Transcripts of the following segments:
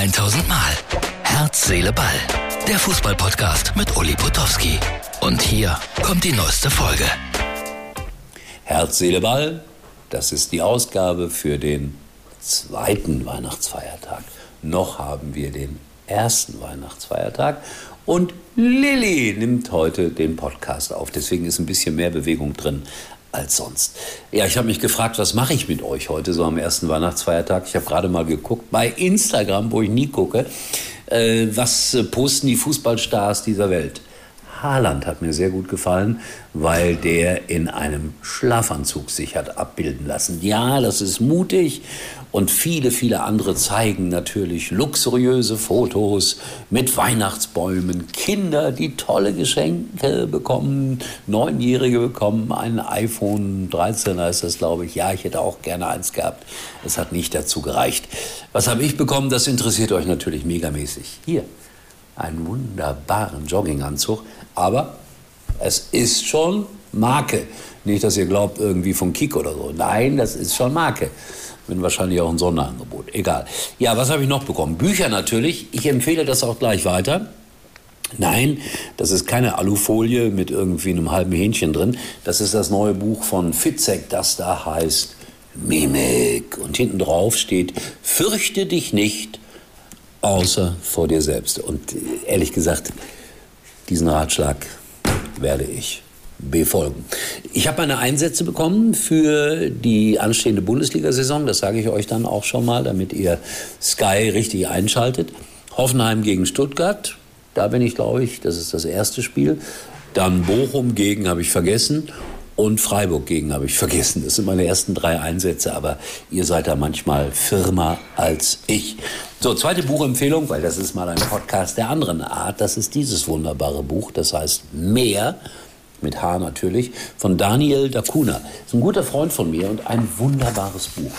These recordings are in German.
1000 Mal. Herz, Seele, Ball. Der Fußballpodcast mit Uli Potowski. Und hier kommt die neueste Folge. Herz, Seele, Ball. Das ist die Ausgabe für den zweiten Weihnachtsfeiertag. Noch haben wir den ersten Weihnachtsfeiertag. Und Lilly nimmt heute den Podcast auf. Deswegen ist ein bisschen mehr Bewegung drin als sonst. Ja, ich habe mich gefragt, was mache ich mit euch heute so am ersten Weihnachtsfeiertag? Ich habe gerade mal geguckt bei Instagram, wo ich nie gucke, äh, was äh, posten die Fußballstars dieser Welt. Haaland hat mir sehr gut gefallen, weil der in einem Schlafanzug sich hat abbilden lassen. Ja, das ist mutig und viele, viele andere zeigen natürlich luxuriöse Fotos mit Weihnachtsbäumen, Kinder, die tolle Geschenke bekommen, Neunjährige bekommen ein iPhone 13, ist das glaube ich. Ja, ich hätte auch gerne eins gehabt. Es hat nicht dazu gereicht. Was habe ich bekommen? Das interessiert euch natürlich megamäßig. Hier, einen wunderbaren Jogginganzug aber es ist schon Marke. Nicht, dass ihr glaubt, irgendwie von Kick oder so. Nein, das ist schon Marke. Bin wahrscheinlich auch ein Sonderangebot. Egal. Ja, was habe ich noch bekommen? Bücher natürlich. Ich empfehle das auch gleich weiter. Nein, das ist keine Alufolie mit irgendwie einem halben Hähnchen drin. Das ist das neue Buch von Fitzek, das da heißt Mimik. Und hinten drauf steht, fürchte dich nicht, außer vor dir selbst. Und ehrlich gesagt, diesen Ratschlag werde ich befolgen. Ich habe meine Einsätze bekommen für die anstehende Bundesliga-Saison. Das sage ich euch dann auch schon mal, damit ihr Sky richtig einschaltet. Hoffenheim gegen Stuttgart. Da bin ich, glaube ich, das ist das erste Spiel. Dann Bochum gegen habe ich vergessen und Freiburg gegen habe ich vergessen. Das sind meine ersten drei Einsätze, aber ihr seid da manchmal firmer als ich. So, zweite Buchempfehlung, weil das ist mal ein Podcast der anderen Art. Das ist dieses wunderbare Buch, das heißt Mehr mit H natürlich, von Daniel Dacuna. Ist ein guter Freund von mir und ein wunderbares Buch,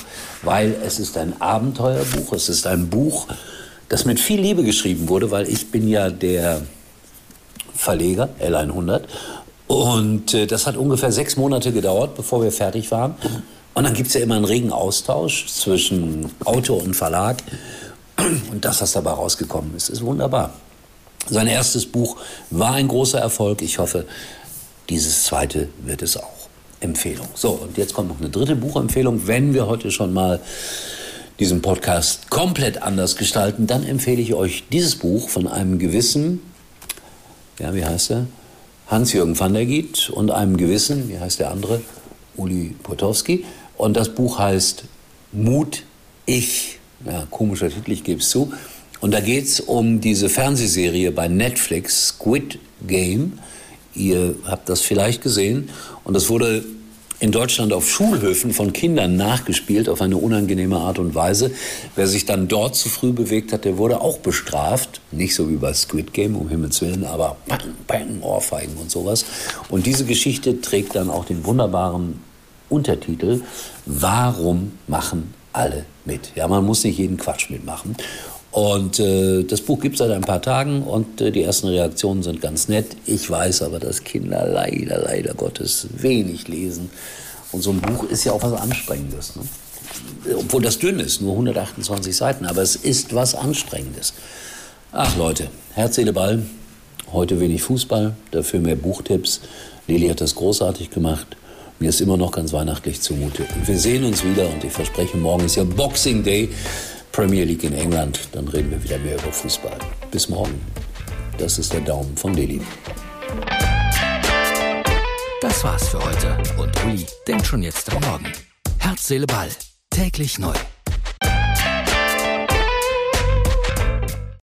weil es ist ein Abenteuerbuch, es ist ein Buch, das mit viel Liebe geschrieben wurde, weil ich bin ja der Verleger L100 und äh, das hat ungefähr sechs Monate gedauert, bevor wir fertig waren. Und dann gibt es ja immer einen regen Austausch zwischen Autor und Verlag. Und das, was dabei rausgekommen ist, ist wunderbar. Sein erstes Buch war ein großer Erfolg. Ich hoffe, dieses zweite wird es auch. Empfehlung. So, und jetzt kommt noch eine dritte Buchempfehlung. Wenn wir heute schon mal diesen Podcast komplett anders gestalten, dann empfehle ich euch dieses Buch von einem gewissen, ja, wie heißt er? Hans-Jürgen van der Giet und einem gewissen, wie heißt der andere, Uli Potowski. Und das Buch heißt Mut Ich. Ja, komischer Titel, ich gebe es zu. Und da geht es um diese Fernsehserie bei Netflix, Squid Game. Ihr habt das vielleicht gesehen. Und das wurde in Deutschland auf Schulhöfen von Kindern nachgespielt auf eine unangenehme Art und Weise. Wer sich dann dort zu früh bewegt hat, der wurde auch bestraft. Nicht so wie bei Squid Game, um Himmels Willen, aber bang, bang, Ohrfeigen und sowas. Und diese Geschichte trägt dann auch den wunderbaren Untertitel Warum machen alle mit? Ja, man muss nicht jeden Quatsch mitmachen. Und äh, das Buch gibt es seit ein paar Tagen und äh, die ersten Reaktionen sind ganz nett. Ich weiß aber, dass Kinder leider, leider Gottes wenig lesen. Und so ein Buch ist ja auch was Anstrengendes. Ne? Obwohl das dünn ist, nur 128 Seiten, aber es ist was Anstrengendes. Ach Leute, Herz, Seele, Ball. Heute wenig Fußball, dafür mehr Buchtipps. Lili hat das großartig gemacht. Mir ist immer noch ganz weihnachtlich zumute. Und wir sehen uns wieder und ich verspreche, morgen ist ja Boxing Day. Premier League in England, dann reden wir wieder mehr über Fußball. Bis morgen. Das ist der Daumen von Lilly. Das war's für heute und Uli denkt schon jetzt am Morgen. Herz, Seele, Ball. Täglich neu.